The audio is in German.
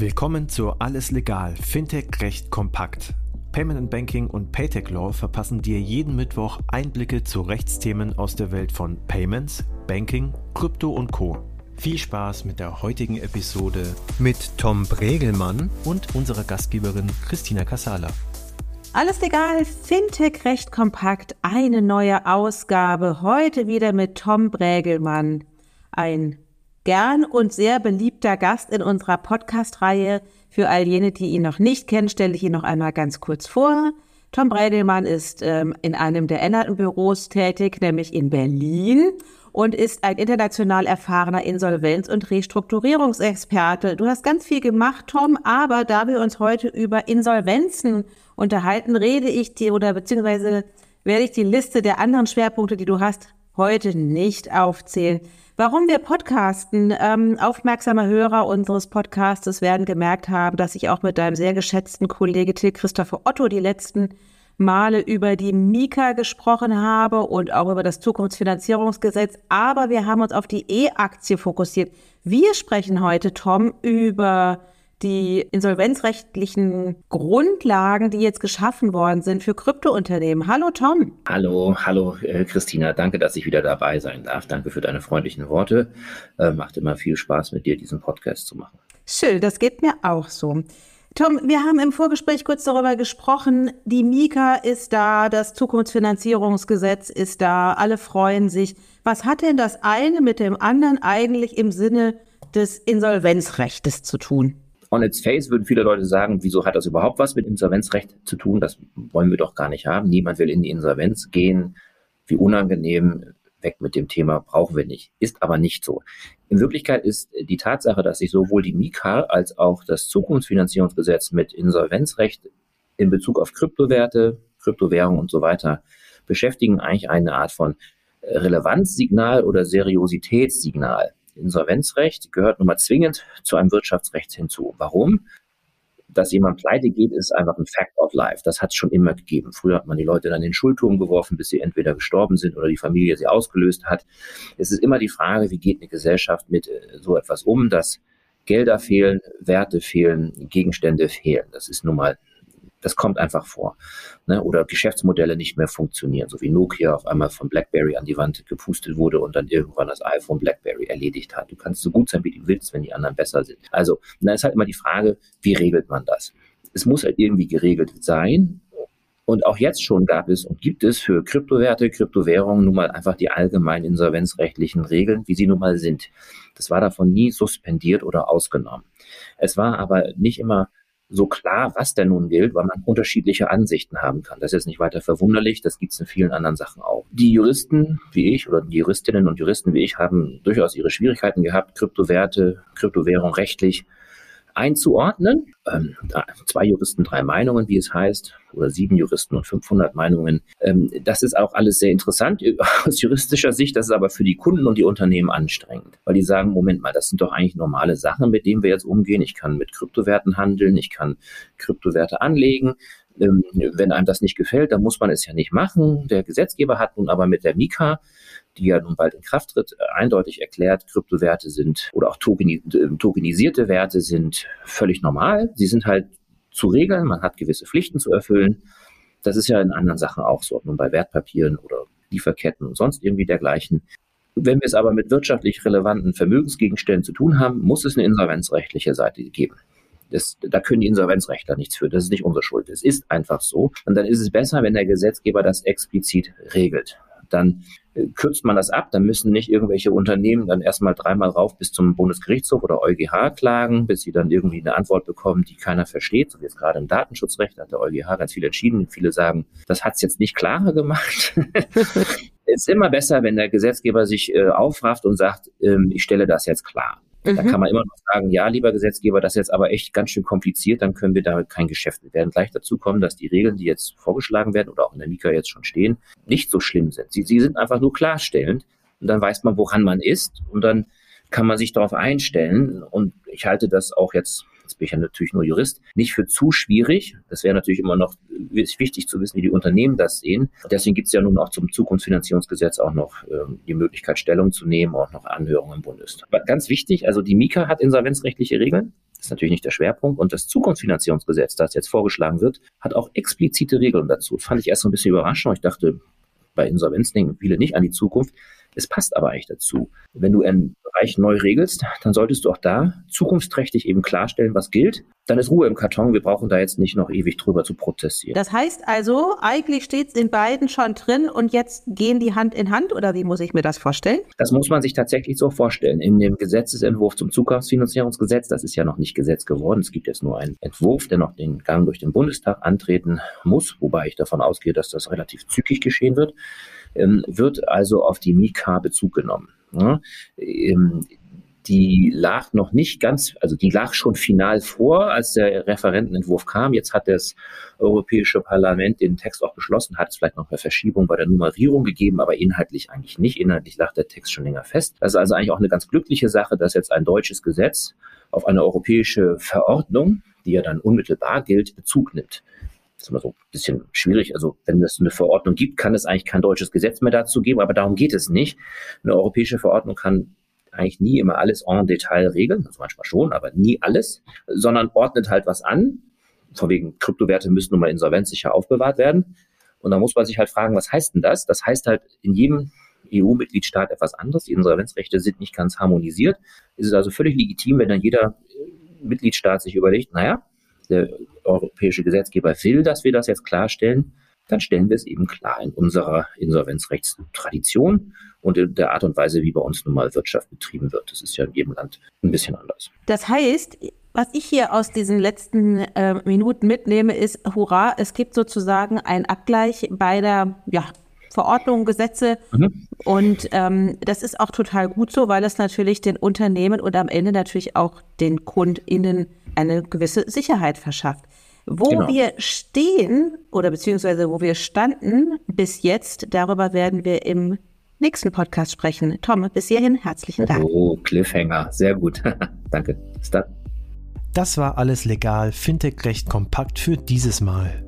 Willkommen zu Alles Legal, Fintech Recht kompakt. Payment and Banking und Paytech Law verpassen dir jeden Mittwoch Einblicke zu Rechtsthemen aus der Welt von Payments, Banking, Krypto und Co. Viel Spaß mit der heutigen Episode mit Tom Bregelmann und unserer Gastgeberin Christina Casala. Alles legal, Fintech recht kompakt, eine neue Ausgabe. Heute wieder mit Tom Brägelmann, ein gern und sehr beliebter Gast in unserer Podcast-Reihe. Für all jene, die ihn noch nicht kennen, stelle ich ihn noch einmal ganz kurz vor. Tom Brägelmann ist ähm, in einem der änderten Büros tätig, nämlich in Berlin und ist ein international erfahrener Insolvenz- und Restrukturierungsexperte. Du hast ganz viel gemacht, Tom, aber da wir uns heute über Insolvenzen unterhalten, rede ich dir oder beziehungsweise werde ich die Liste der anderen Schwerpunkte, die du hast, heute nicht aufzählen. Warum wir podcasten? Ähm, aufmerksame Hörer unseres Podcastes werden gemerkt haben, dass ich auch mit deinem sehr geschätzten Kollege Till Christopher Otto die letzten Male über die Mika gesprochen habe und auch über das Zukunftsfinanzierungsgesetz. Aber wir haben uns auf die E-Aktie fokussiert. Wir sprechen heute, Tom, über die insolvenzrechtlichen Grundlagen, die jetzt geschaffen worden sind für Kryptounternehmen. Hallo Tom. Hallo, hallo äh, Christina. Danke, dass ich wieder dabei sein darf. Danke für deine freundlichen Worte. Äh, macht immer viel Spaß mit dir, diesen Podcast zu machen. Schön, das geht mir auch so. Tom, wir haben im Vorgespräch kurz darüber gesprochen. Die Mika ist da, das Zukunftsfinanzierungsgesetz ist da, alle freuen sich. Was hat denn das eine mit dem anderen eigentlich im Sinne des Insolvenzrechtes zu tun? On its face würden viele Leute sagen, wieso hat das überhaupt was mit Insolvenzrecht zu tun? Das wollen wir doch gar nicht haben. Niemand will in die Insolvenz gehen. Wie unangenehm, weg mit dem Thema, brauchen wir nicht. Ist aber nicht so. In Wirklichkeit ist die Tatsache, dass sich sowohl die Mika als auch das Zukunftsfinanzierungsgesetz mit Insolvenzrecht in Bezug auf Kryptowerte, Kryptowährungen und so weiter beschäftigen, eigentlich eine Art von Relevanzsignal oder Seriositätssignal. Insolvenzrecht gehört nun mal zwingend zu einem Wirtschaftsrecht hinzu. Warum? Dass jemand pleite geht, ist einfach ein Fact of Life. Das hat es schon immer gegeben. Früher hat man die Leute dann in den Schulturm geworfen, bis sie entweder gestorben sind oder die Familie sie ausgelöst hat. Es ist immer die Frage, wie geht eine Gesellschaft mit äh, so etwas um, dass Gelder fehlen, Werte fehlen, Gegenstände fehlen. Das ist nun mal das kommt einfach vor. Ne? Oder Geschäftsmodelle nicht mehr funktionieren, so wie Nokia auf einmal von BlackBerry an die Wand gepustet wurde und dann irgendwann das iPhone BlackBerry erledigt hat. Du kannst so gut sein, wie du willst, wenn die anderen besser sind. Also, da ist halt immer die Frage, wie regelt man das? Es muss halt irgendwie geregelt sein. Und auch jetzt schon gab es und gibt es für Kryptowerte, Kryptowährungen nun mal einfach die allgemeinen insolvenzrechtlichen Regeln, wie sie nun mal sind. Das war davon nie suspendiert oder ausgenommen. Es war aber nicht immer so klar, was denn nun gilt, weil man unterschiedliche Ansichten haben kann. Das ist nicht weiter verwunderlich, das gibt es in vielen anderen Sachen auch. Die Juristen wie ich oder die Juristinnen und Juristen wie ich haben durchaus ihre Schwierigkeiten gehabt, Kryptowerte, Kryptowährung rechtlich einzuordnen. Ähm, zwei Juristen, drei Meinungen, wie es heißt, oder sieben Juristen und 500 Meinungen. Ähm, das ist auch alles sehr interessant aus juristischer Sicht. Das ist aber für die Kunden und die Unternehmen anstrengend, weil die sagen, Moment mal, das sind doch eigentlich normale Sachen, mit denen wir jetzt umgehen. Ich kann mit Kryptowerten handeln, ich kann Kryptowerte anlegen. Ähm, wenn einem das nicht gefällt, dann muss man es ja nicht machen. Der Gesetzgeber hat nun aber mit der Mika die ja nun bald in Kraft tritt, äh, eindeutig erklärt, Kryptowerte sind oder auch äh, tokenisierte Werte sind völlig normal. Sie sind halt zu regeln, man hat gewisse Pflichten zu erfüllen. Das ist ja in anderen Sachen auch so, ob nun bei Wertpapieren oder Lieferketten und sonst irgendwie dergleichen. Wenn wir es aber mit wirtschaftlich relevanten Vermögensgegenständen zu tun haben, muss es eine insolvenzrechtliche Seite geben. Das, da können die Insolvenzrechtler nichts für. Das ist nicht unsere Schuld. Es ist einfach so. Und dann ist es besser, wenn der Gesetzgeber das explizit regelt dann kürzt man das ab, dann müssen nicht irgendwelche Unternehmen dann erstmal dreimal rauf bis zum Bundesgerichtshof oder EuGH klagen, bis sie dann irgendwie eine Antwort bekommen, die keiner versteht. So wie jetzt gerade im Datenschutzrecht hat der EuGH ganz viel entschieden. Viele sagen, das hat es jetzt nicht klarer gemacht. Es ist immer besser, wenn der Gesetzgeber sich äh, aufrafft und sagt, ähm, ich stelle das jetzt klar. Mhm. Da kann man immer noch sagen, ja, lieber Gesetzgeber, das ist jetzt aber echt ganz schön kompliziert, dann können wir damit kein Geschäft. Wir werden gleich dazu kommen, dass die Regeln, die jetzt vorgeschlagen werden oder auch in der Mika jetzt schon stehen, nicht so schlimm sind. Sie, sie sind einfach nur klarstellend und dann weiß man, woran man ist und dann kann man sich darauf einstellen und ich halte das auch jetzt Jetzt bin ich ja natürlich nur Jurist, nicht für zu schwierig. Das wäre natürlich immer noch wichtig zu wissen, wie die Unternehmen das sehen. Deswegen gibt es ja nun auch zum Zukunftsfinanzierungsgesetz auch noch ähm, die Möglichkeit, Stellung zu nehmen, auch noch Anhörungen im Bundestag. Aber ganz wichtig, also die Mika hat insolvenzrechtliche Regeln. Das ist natürlich nicht der Schwerpunkt. Und das Zukunftsfinanzierungsgesetz, das jetzt vorgeschlagen wird, hat auch explizite Regeln dazu. Das fand ich erst so ein bisschen überraschend. Ich dachte, bei Insolvenz denken viele nicht an die Zukunft. Es passt aber eigentlich dazu. Wenn du einen Bereich neu regelst, dann solltest du auch da zukunftsträchtig eben klarstellen, was gilt. Dann ist Ruhe im Karton. Wir brauchen da jetzt nicht noch ewig drüber zu protestieren. Das heißt also, eigentlich steht es in beiden schon drin und jetzt gehen die Hand in Hand oder wie muss ich mir das vorstellen? Das muss man sich tatsächlich so vorstellen. In dem Gesetzesentwurf zum Zukunftsfinanzierungsgesetz, das ist ja noch nicht Gesetz geworden. Es gibt jetzt nur einen Entwurf, der noch den Gang durch den Bundestag antreten muss, wobei ich davon ausgehe, dass das relativ zügig geschehen wird ähm, wird also auf die Mika Bezug genommen. Ja, ähm, die lag noch nicht ganz, also die lag schon final vor, als der Referentenentwurf kam. Jetzt hat das Europäische Parlament den Text auch beschlossen, hat es vielleicht noch eine Verschiebung bei der Nummerierung gegeben, aber inhaltlich eigentlich nicht. Inhaltlich lag der Text schon länger fest. Das ist also eigentlich auch eine ganz glückliche Sache, dass jetzt ein deutsches Gesetz auf eine europäische Verordnung, die ja dann unmittelbar gilt, Bezug nimmt. Das ist immer so ein bisschen schwierig. Also wenn es eine Verordnung gibt, kann es eigentlich kein deutsches Gesetz mehr dazu geben, aber darum geht es nicht. Eine europäische Verordnung kann eigentlich nie immer alles en Detail regeln, also manchmal schon, aber nie alles, sondern ordnet halt was an. Von wegen Kryptowerte müssen nun mal insolvenzsicher aufbewahrt werden. Und da muss man sich halt fragen, was heißt denn das? Das heißt halt in jedem EU-Mitgliedstaat etwas anderes. Die Insolvenzrechte sind nicht ganz harmonisiert. Es ist also völlig legitim, wenn dann jeder Mitgliedstaat sich überlegt, naja, der europäische Gesetzgeber will, dass wir das jetzt klarstellen, dann stellen wir es eben klar in unserer Insolvenzrechtstradition und in der Art und Weise, wie bei uns nun mal Wirtschaft betrieben wird. Das ist ja in jedem Land ein bisschen anders. Das heißt, was ich hier aus diesen letzten äh, Minuten mitnehme, ist, hurra, es gibt sozusagen einen Abgleich beider ja, Verordnungen, Gesetze. Mhm. Und ähm, das ist auch total gut so, weil es natürlich den Unternehmen und am Ende natürlich auch den KundInnen eine gewisse Sicherheit verschafft. Wo genau. wir stehen oder beziehungsweise wo wir standen bis jetzt, darüber werden wir im nächsten Podcast sprechen. Tom, bis hierhin herzlichen Dank. Oh, Cliffhanger, sehr gut. Danke. Bis dann. Das war alles legal, Fintech recht kompakt für dieses Mal.